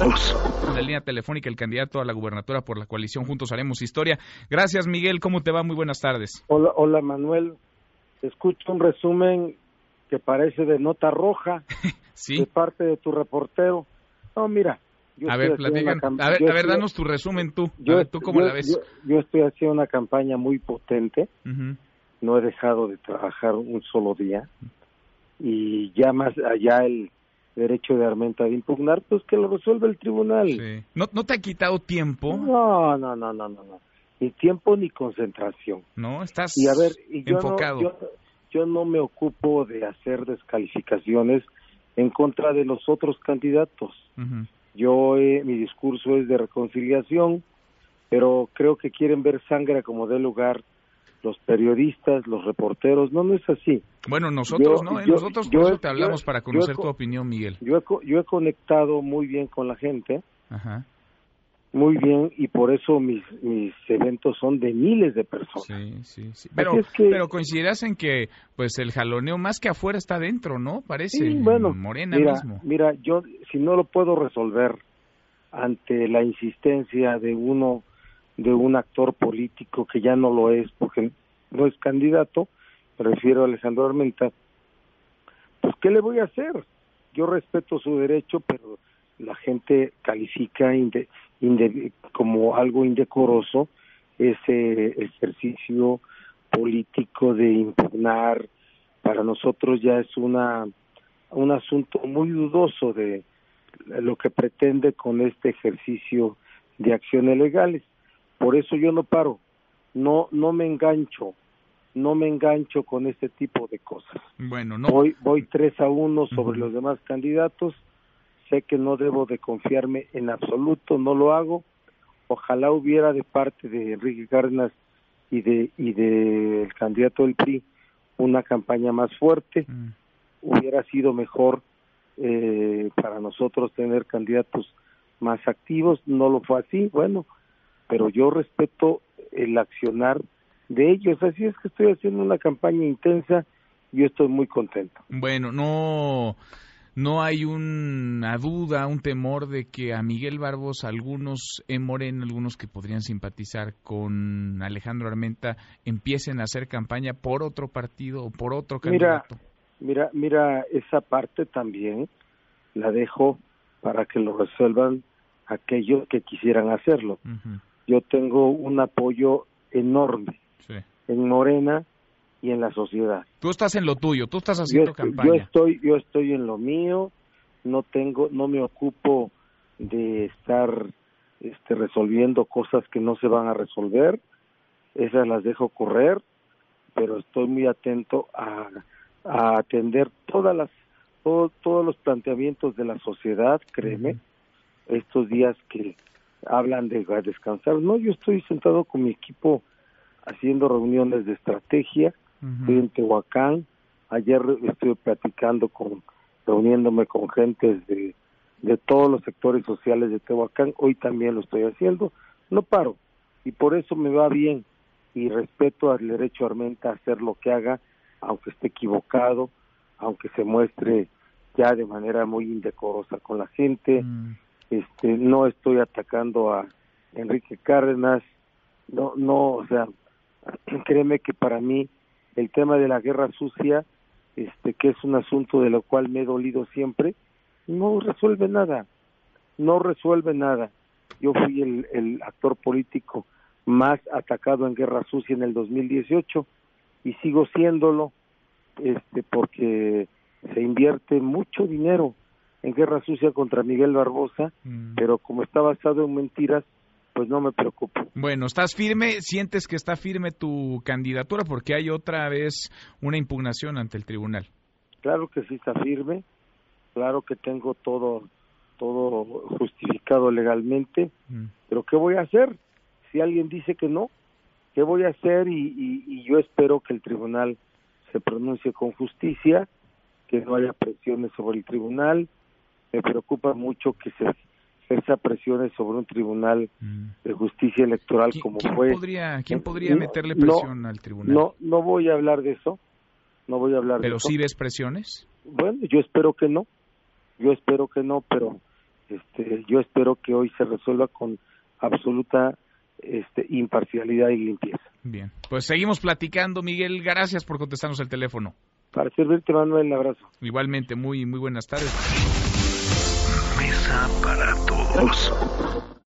Cruz. En la línea telefónica, el candidato a la gubernatura por la coalición Juntos Haremos Historia. Gracias, Miguel. ¿Cómo te va? Muy buenas tardes. Hola, hola Manuel. Escucho un resumen que parece de nota roja sí. de parte de tu reportero. No, mira. a ver, platican. A ver, a ver danos tu resumen tú. Yo, a ver, ¿tú cómo yo, la ves? Yo, yo, estoy haciendo una campaña muy potente. Uh -huh. No he dejado de trabajar un solo día. Y ya más allá el derecho de Armenta de impugnar, pues que lo resuelve el tribunal. Sí. ¿No, ¿No te ha quitado tiempo? No, no, no, no, no. no. Ni tiempo ni concentración. No, estás y a ver, y yo enfocado. No, yo, yo no me ocupo de hacer descalificaciones en contra de los otros candidatos. Uh -huh. Yo, eh, mi discurso es de reconciliación, pero creo que quieren ver sangre como dé lugar los periodistas, los reporteros. No, no es así. Bueno, nosotros, ¿no? ¿Eh? Yo, nosotros por yo, eso te hablamos para conocer tu opinión, Miguel. Yo he, yo he conectado muy bien con la gente. Ajá muy bien y por eso mis mis eventos son de miles de personas. Sí, sí, sí. Pero, es que, pero coincidirás en que pues el jaloneo más que afuera está dentro, ¿no? Parece. Sí, bueno, Morena mira, mismo. Mira, yo si no lo puedo resolver ante la insistencia de uno de un actor político que ya no lo es porque no es candidato, me refiero a Alejandro Armenta, pues ¿qué le voy a hacer? Yo respeto su derecho, pero la gente califica inde, inde, como algo indecoroso ese ejercicio político de impugnar. Para nosotros ya es una un asunto muy dudoso de lo que pretende con este ejercicio de acciones legales. Por eso yo no paro no no me engancho no me engancho con este tipo de cosas bueno no voy voy tres a uno sobre uh -huh. los demás candidatos sé que no debo de confiarme en absoluto, no lo hago. Ojalá hubiera de parte de Enrique Cárdenas y de y del de candidato del PRI una campaña más fuerte. Mm. Hubiera sido mejor eh, para nosotros tener candidatos más activos. No lo fue así, bueno, pero yo respeto el accionar de ellos. Así es que estoy haciendo una campaña intensa y estoy muy contento. Bueno, no no hay una duda, un temor de que a Miguel Barbos, algunos en Morena, algunos que podrían simpatizar con Alejandro Armenta, empiecen a hacer campaña por otro partido o por otro candidato. Mira, mira, mira, esa parte también la dejo para que lo resuelvan aquellos que quisieran hacerlo. Uh -huh. Yo tengo un apoyo enorme sí. en Morena y en la sociedad. Tú estás en lo tuyo, tú estás haciendo yo, campaña. Yo estoy, yo estoy en lo mío, no tengo, no me ocupo de estar este, resolviendo cosas que no se van a resolver, esas las dejo correr, pero estoy muy atento a, a atender todas las, todo, todos los planteamientos de la sociedad, créeme, estos días que hablan de descansar, no, yo estoy sentado con mi equipo haciendo reuniones de estrategia, Uh -huh. Estoy en Tehuacán. Ayer estuve platicando con, reuniéndome con gentes de, de todos los sectores sociales de Tehuacán. Hoy también lo estoy haciendo. No paro. Y por eso me va bien. Y respeto al derecho Armenta a hacer lo que haga, aunque esté equivocado, aunque se muestre ya de manera muy indecorosa con la gente. -huh. Este, no estoy atacando a Enrique Cárdenas. No, no, o sea, créeme que para mí el tema de la guerra sucia, este, que es un asunto de lo cual me he dolido siempre, no resuelve nada, no resuelve nada. Yo fui el, el actor político más atacado en guerra sucia en el 2018 y sigo siéndolo, este, porque se invierte mucho dinero en guerra sucia contra Miguel Barbosa, mm. pero como está basado en mentiras, pues no me preocupo. Bueno, ¿estás firme? ¿Sientes que está firme tu candidatura? Porque hay otra vez una impugnación ante el tribunal. Claro que sí está firme, claro que tengo todo todo justificado legalmente, mm. pero ¿qué voy a hacer? Si alguien dice que no, ¿qué voy a hacer? Y, y, y yo espero que el tribunal se pronuncie con justicia, que no haya presiones sobre el tribunal. Me preocupa mucho que se ejerza presiones sobre un tribunal mm. de justicia electoral como ¿quién fue. Podría, ¿Quién podría meterle presión no, al tribunal? No, no voy a hablar de eso. No voy a hablar ¿Pero de eso. sí ves presiones? Bueno, yo espero que no. Yo espero que no, pero este, yo espero que hoy se resuelva con absoluta este, imparcialidad y limpieza. Bien, pues seguimos platicando, Miguel. Gracias por contestarnos el teléfono. Para servirte, Manuel, un abrazo. Igualmente, muy, muy buenas tardes. Para todos.